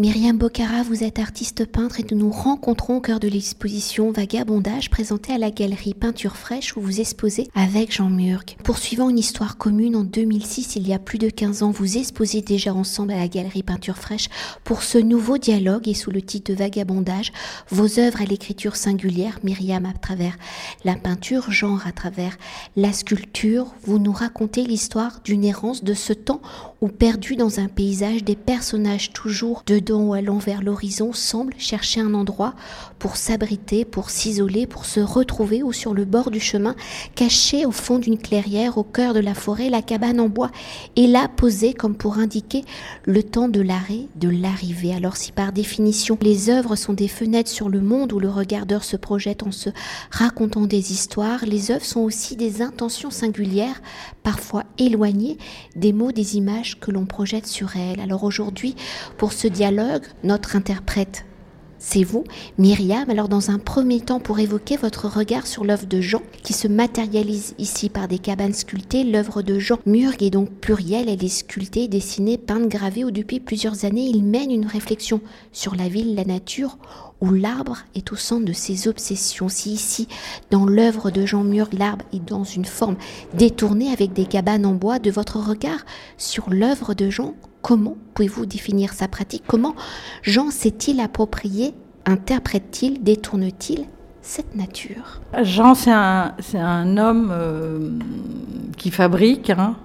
Myriam Bocara, vous êtes artiste peintre et nous nous rencontrons au cœur de l'exposition Vagabondage présentée à la galerie Peinture Fraîche où vous exposez avec Jean Murg. Poursuivant une histoire commune en 2006, il y a plus de 15 ans, vous exposez déjà ensemble à la galerie Peinture Fraîche pour ce nouveau dialogue et sous le titre de Vagabondage, vos œuvres à l'écriture singulière, Myriam à travers la peinture, genre à travers la sculpture, vous nous racontez l'histoire d'une errance de ce temps où perdu dans un paysage, des personnages toujours dedans ou allant vers l'horizon semblent chercher un endroit pour s'abriter, pour s'isoler, pour se retrouver ou sur le bord du chemin, caché au fond d'une clairière, au cœur de la forêt, la cabane en bois est là posée comme pour indiquer le temps de l'arrêt, de l'arrivée. Alors si par définition les œuvres sont des fenêtres sur le monde où le regardeur se projette en se racontant des histoires, les œuvres sont aussi des intentions singulières, parfois éloignées des mots, des images que l'on projette sur elles. Alors aujourd'hui, pour ce dialogue, notre interprète c'est vous, Myriam. Alors dans un premier temps, pour évoquer votre regard sur l'œuvre de Jean, qui se matérialise ici par des cabanes sculptées, l'œuvre de Jean Murg est donc plurielle, elle est sculptée, dessinée, peinte, gravée, où depuis plusieurs années, il mène une réflexion sur la ville, la nature, où l'arbre est au centre de ses obsessions. Si ici, dans l'œuvre de Jean Murg, l'arbre est dans une forme détournée avec des cabanes en bois, de votre regard sur l'œuvre de Jean, Comment pouvez-vous définir sa pratique? Comment Jean s'est-il approprié, interprète-t-il, détourne-t-il? Cette nature Jean, c'est un, homme euh, qui fabrique. Hein.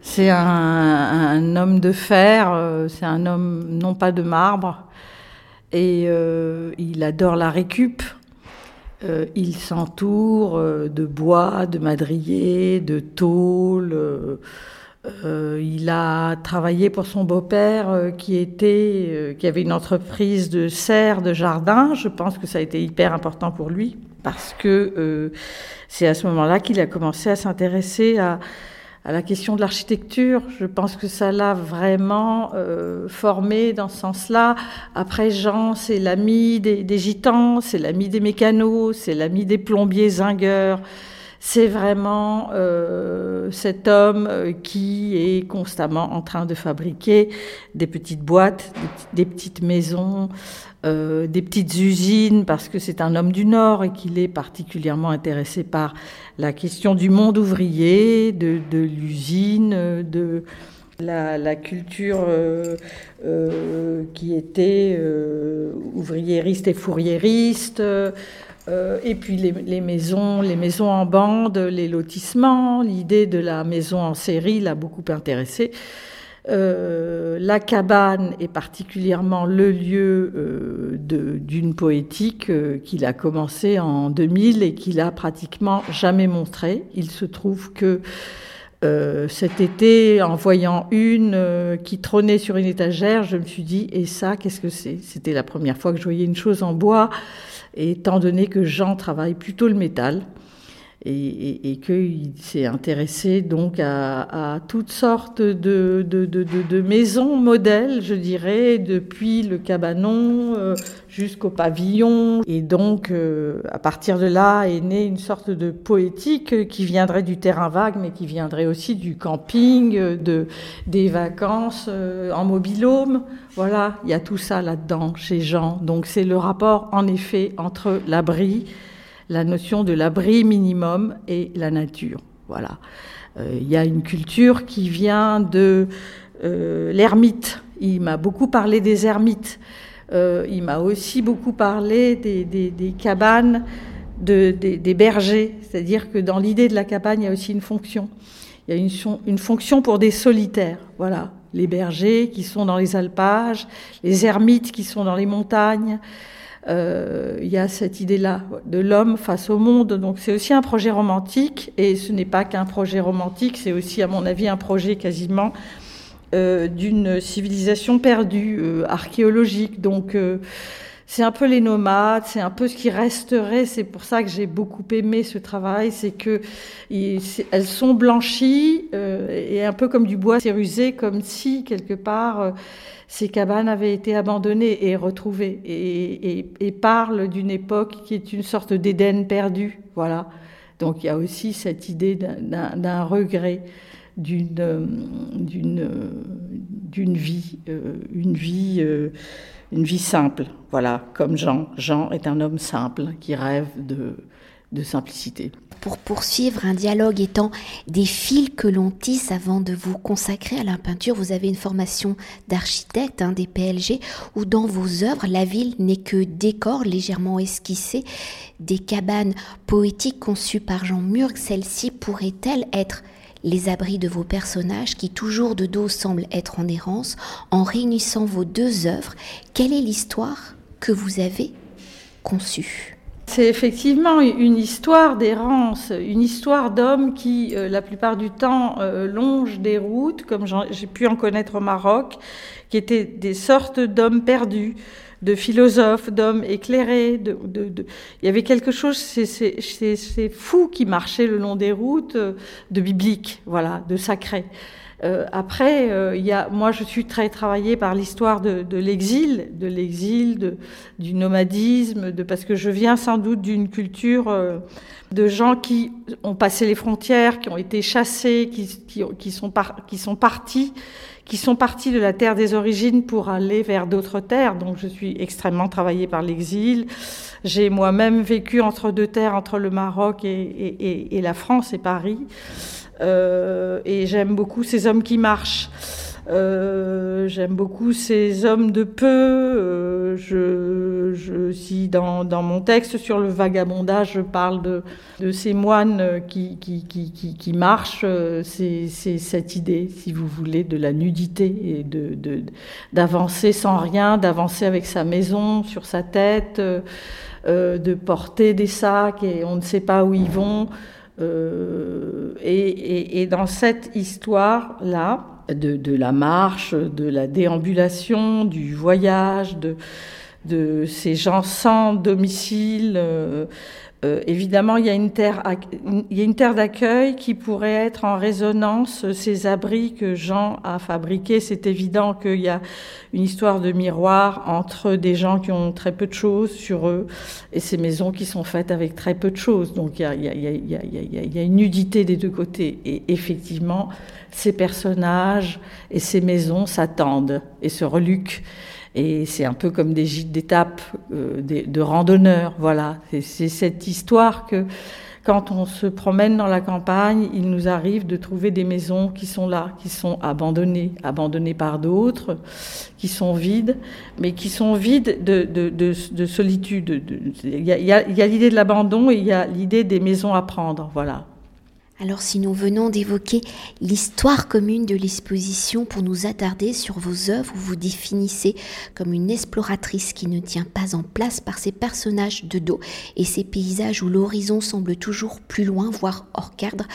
C'est un, homme de fer, euh, c'est un homme non pas de marbre. Et euh, il adore la récup. il s'entoure de bois, de madriers, de tôle euh, il a travaillé pour son beau-père euh, qui était, euh, qui avait une entreprise de serre de jardin. Je pense que ça a été hyper important pour lui parce que c'est à ce moment-là qu'il a commencé à s'intéresser à, la question de l'architecture. Je pense que ça l'a vraiment formé dans ce sens-là. Après Jean, c'est l'ami des, des, gitans, c'est l'ami des mécanos, c'est l'ami des plombiers zingueurs c'est vraiment euh, cet homme euh, qui est constamment en train de fabriquer des petites boîtes, des, petites maisons, euh, des petites usines, parce que c'est un homme du Nord et qu'il est particulièrement intéressé par la question du monde ouvrier, de, l'usine, de la, culture qui était ouvriériste et fourriériste. Euh, et puis les, maisons, les maisons en bande, les lotissements, l'idée de la maison en série l'a beaucoup intéressé. Euh, la cabane est particulièrement le lieu euh, d'une poétique qu'il a commencé en 2000 et qu'il a pratiquement jamais montré. Il se trouve que cet été, en voyant une qui trônait sur une étagère, je me suis dit, et ça, qu'est-ce que c'est? C'était la première fois que je voyais une chose en bois étant donné que Jean travaille plutôt le métal et, qu'il s'est intéressé donc à, toutes sortes de, maisons modèles, je dirais, depuis le cabanon euh, jusqu'au pavillon. Et donc, euh, à partir de là, est née une sorte de poétique qui viendrait du terrain vague, mais qui viendrait aussi du camping, de, des vacances euh, en mobilhome. Voilà, il y a tout ça là-dedans chez Jean. Donc, c'est le rapport, en effet, entre l'abri, la notion de l'abri minimum et la nature. Voilà. Euh, il y a une culture qui vient de euh, l'ermite. Il m'a beaucoup parlé des ermites. Euh, il m'a aussi beaucoup parlé des, cabanes, des, bergers. C'est-à-dire que dans l'idée de la cabane, il y a aussi une fonction. Il y a une, une fonction pour des solitaires. Voilà. Les bergers qui sont dans les alpages, les ermites qui sont dans les montagnes. Euh, il y a cette idée-là de l'homme face au monde. Donc c'est aussi un projet romantique, et ce n'est pas qu'un projet romantique, c'est aussi, à mon avis, un projet quasiment euh, d'une civilisation perdue, euh, archéologique. Donc c'est un peu les nomades, c'est un peu ce qui resterait. C'est pour ça que j'ai beaucoup aimé ce travail, c'est que elles sont blanchies et un peu comme du bois rusé, comme si quelque part ces cabanes avaient été abandonnées et retrouvées et, et, parlent d'une époque qui est une sorte d'Éden perdu. Voilà. Donc il y a aussi cette idée d'un regret, d'une d'une vie, une vie, une vie simple. Voilà, comme Jean. Jean est un homme simple qui rêve de, de simplicité. Pour poursuivre un dialogue étant des fils que l'on tisse avant de vous consacrer à la peinture, vous avez une formation d'architecte, hein, des PLG, où dans vos œuvres, la ville n'est que décor légèrement esquissé, des cabanes poétiques conçues par Jean Murg. Celles-ci pourraient-elles être les abris de vos personnages qui toujours de dos semblent être en errance, en réunissant vos deux œuvres, quelle est l'histoire que vous avez conçue? C'est effectivement une histoire d'errance, une histoire d'hommes qui, euh, la plupart du temps, euh, longent des routes, comme j'ai pu en connaître au Maroc, qui étaient des sortes d'hommes perdus, de philosophes, d'hommes éclairés. De, Il y avait quelque chose, c'est fou qui marchait le long des routes, euh, de biblique, voilà, de sacré. Euh, après, euh, y a, moi, je suis très travaillée par l'histoire de, de l'exil, de l'exil, du nomadisme, de, parce que je viens sans doute d'une culture euh, de gens qui ont passé les frontières, qui ont été chassés, qui, qui, qui sont, par, qui sont partis, qui sont partis de la terre des origines pour aller vers d'autres terres. Donc, je suis extrêmement travaillée par l'exil. J'ai moi-même vécu entre deux terres, entre le Maroc et, et, et la France et Paris. Euh, et j'aime beaucoup ces hommes qui marchent. Euh, j'aime beaucoup ces hommes de peu. Euh, je, je, si dans, dans, mon texte sur le vagabondage, je parle de, de ces moines qui, qui, qui, qui, marchent, c'est cette idée, si vous voulez, de la nudité et de d'avancer sans rien, d'avancer avec sa maison sur sa tête, euh, de porter des sacs et on ne sait pas où ils vont. Euh, et, dans cette histoire-là, de, la marche, de la déambulation, du voyage, de, de ces gens sans domicile, euh, euh, évidemment, il y a une terre, d'accueil qui pourrait être en résonance ces abris que Jean a fabriqués. C'est évident qu'il y a une histoire de miroir entre des gens qui ont très peu de choses sur eux et ces maisons qui sont faites avec très peu de choses. Donc il y il y a une nudité des deux côtés. Et effectivement, ces personnages et ces maisons s'attendent et se reluquent. Et c'est un peu comme des gîtes d'étape euh, de randonneurs. Voilà, c'est cette histoire que quand on se promène dans la campagne, il nous arrive de trouver des maisons qui sont là, qui sont abandonnées, abandonnées par d'autres, qui sont vides, mais qui sont vides de, de, de, de solitude. Il y a, a l'idée de l'abandon et il y a l'idée des maisons à prendre. Voilà. Alors si nous venons d'évoquer l'histoire commune de l'exposition pour nous attarder sur vos œuvres, vous vous définissez comme une exploratrice qui ne tient pas en place par ses personnages de dos et ces paysages où l'horizon semble toujours plus loin, voire hors cadre,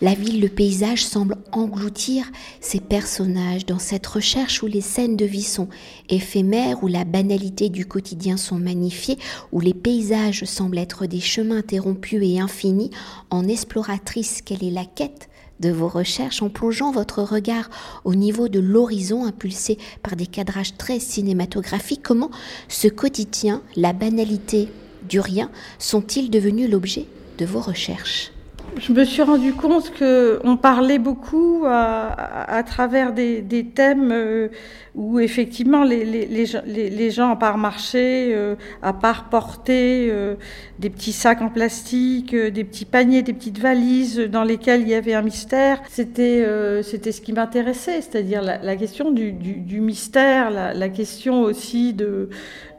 la ville, le paysage semble engloutir ces personnages dans cette recherche où les scènes de vie sont éphémères, où la banalité du quotidien sont magnifiées, où les paysages semblent être des chemins interrompus et infinis, en exploratrice quelle est la quête de vos recherches en plongeant votre regard au niveau de l'horizon impulsé par des cadrages très cinématographiques. Comment ce quotidien, la banalité du rien, sont-ils devenus l'objet de vos recherches? Je me suis rendu compte qu'on parlait beaucoup à, travers des, thèmes euh, où effectivement les, les, les, gens, à part marcher, euh, à part porter euh, des petits sacs en plastique, des petits paniers, des petites valises dans lesquelles il y avait un mystère, c'était c'était ce qui m'intéressait, c'est-à-dire la, question du, du, mystère, la, la, question aussi de,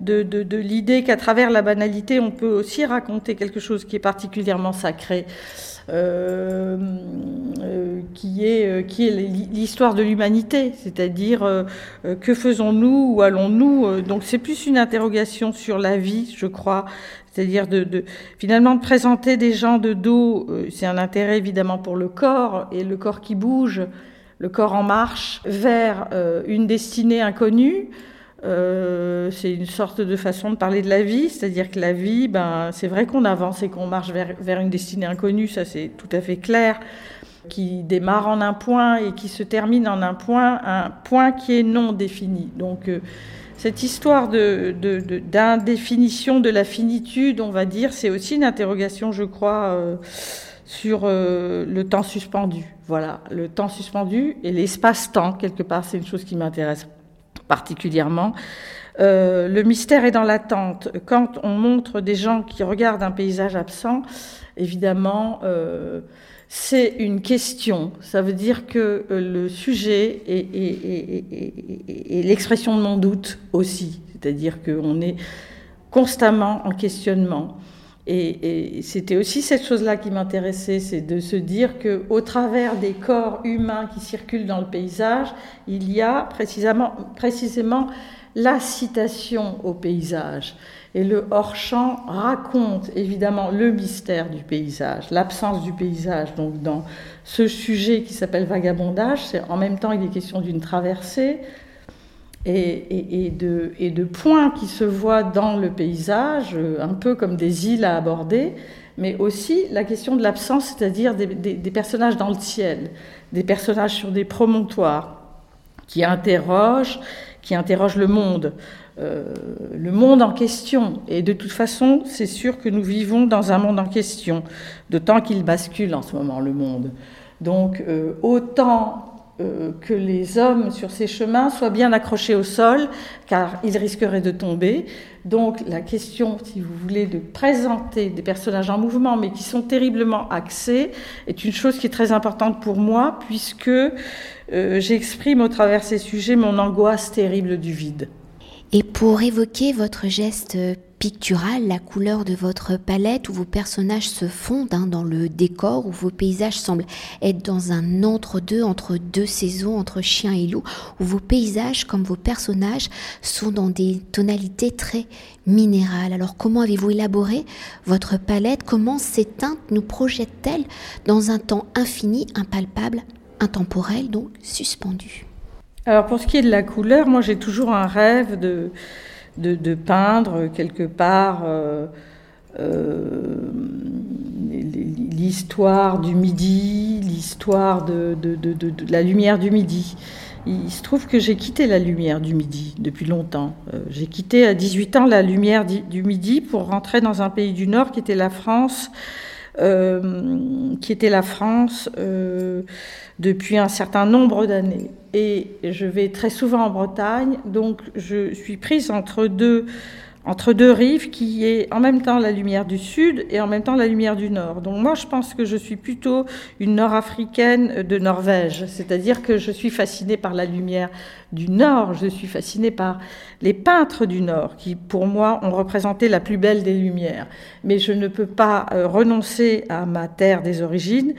de, de, de l'idée qu'à travers la banalité, on peut aussi raconter quelque chose qui est particulièrement sacré. Euh, euh, qui est, euh, qui est l'histoire de l'humanité, c'est-à-dire que faisons-nous, où allons-nous Donc c'est plus une interrogation sur la vie, je crois, c'est-à-dire de, de, finalement de présenter des gens de dos, c'est un intérêt évidemment pour le corps, et le corps qui bouge, le corps en marche vers une destinée inconnue. Euh, c'est une sorte de façon de parler de la vie, c'est-à-dire que la vie, ben, c'est vrai qu'on avance et qu'on marche vers, vers, une destinée inconnue, ça c'est tout à fait clair, qui démarre en un point et qui se termine en un point, un point qui est non défini. Donc euh, cette histoire d'indéfinition de, la finitude, on va dire, c'est aussi une interrogation, je crois, euh, sur le temps suspendu. Voilà, le temps suspendu et l'espace-temps, quelque part, c'est une chose qui m'intéresse particulièrement. le mystère est dans l'attente. Quand on montre des gens qui regardent un paysage absent, évidemment, c'est une question. Ça veut dire que le sujet est, l'expression de mon doute aussi. C'est-à-dire qu'on est constamment en questionnement. Et, c'était aussi cette chose-là qui m'intéressait, c'est de se dire que au travers des corps humains qui circulent dans le paysage, il y a précisément, précisément la citation au paysage. Et le hors-champ raconte évidemment le mystère du paysage, l'absence du paysage. Donc dans ce sujet qui s'appelle vagabondage, c'est en même temps il est question d'une traversée, et, de, points qui se voient dans le paysage, un peu comme des îles à aborder, mais aussi la question de l'absence, c'est-à-dire des, personnages dans le ciel, des personnages sur des promontoires qui interrogent, qui interrogent le monde, euh, le monde en question. Et de toute façon, c'est sûr que nous vivons dans un monde en question, d'autant qu'il bascule en ce moment, le monde. Donc, euh, autant euh, que les hommes sur ces chemins soient bien accrochés au sol, car ils risqueraient de tomber. Donc la question, si vous voulez, de présenter des personnages en mouvement, mais qui sont terriblement axés, est une chose qui est très importante pour moi, puisque euh, j'exprime au travers ces sujets mon angoisse terrible du vide. Et pour évoquer votre geste picturale, la couleur de votre palette où vos personnages se fondent hein, dans le décor, où vos paysages semblent être dans un entre-deux, entre deux saisons, entre chien et loup, où vos paysages, comme vos personnages, sont dans des tonalités très minérales. Alors comment avez-vous élaboré votre palette? Comment ces teintes nous projettent-elles dans un temps infini, impalpable, intemporel, donc suspendu? Alors pour ce qui est de la couleur, moi j'ai toujours un rêve de de, peindre quelque part euh, euh, l'histoire du midi, l'histoire de, la lumière du midi. Il se trouve que j'ai quitté la lumière du midi depuis longtemps. Euh, j'ai quitté à 18 ans la lumière du midi pour rentrer dans un pays du Nord qui était la France, qui était la France depuis un certain nombre d'années. Et je vais très souvent en Bretagne, donc je suis prise entre deux, entre deux rives qui est en même temps la lumière du sud et en même temps la lumière du nord. Donc moi je pense que je suis plutôt une nord-africaine de Norvège, c'est-à-dire que je suis fascinée par la lumière du nord, je suis fascinée par les peintres du nord qui pour moi ont représenté la plus belle des lumières. Mais je ne peux pas euh, renoncer à ma terre des origines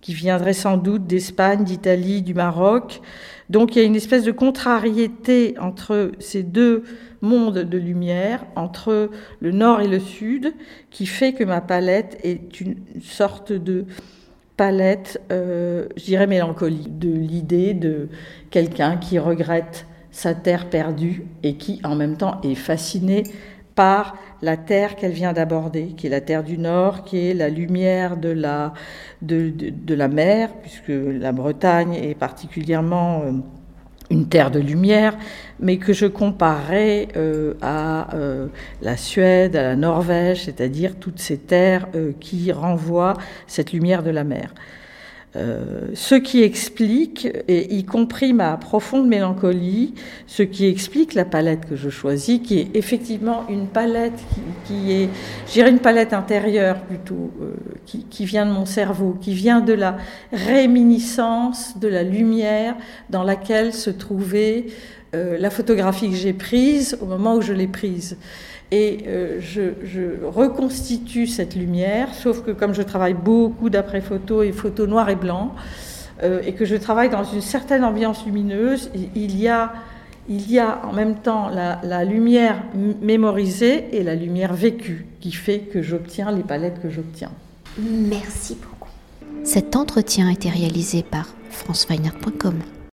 qui viendrait sans doute d'Espagne, d'Italie, du Maroc. Donc il y a une espèce de contrariété entre ces deux mondes de lumière, entre le nord et le sud, qui fait que ma palette est une sorte de palette, euh, je dirais mélancolie, de l'idée de quelqu'un qui regrette sa terre perdue et qui en même temps est fasciné par la terre qu'elle vient d'aborder, qui est la terre du Nord, qui est la lumière de la, de, la mer, puisque la Bretagne est particulièrement euh, une terre de lumière, mais que je comparais euh, à euh, la Suède, à la Norvège, c'est-à-dire toutes ces terres qui renvoient cette lumière de la mer. Euh, ce qui explique, et y compris ma profonde mélancolie, ce qui explique la palette que je choisis, qui est effectivement une palette qui, est, une palette intérieure plutôt, euh, qui, qui, vient de mon cerveau, qui vient de la réminiscence de la lumière dans laquelle se trouvait euh, la photographie que j'ai prise au moment où je l'ai prise. Et euh, je, reconstitue cette lumière, sauf que comme je travaille beaucoup d'après photo et photo noir et blanc, euh, et que je travaille dans une certaine ambiance lumineuse, il y a, en même temps la, la lumière mémorisée et la lumière vécue qui fait que j'obtiens les palettes que j'obtiens. Merci beaucoup. Cet entretien a été réalisé par franceweiner.com.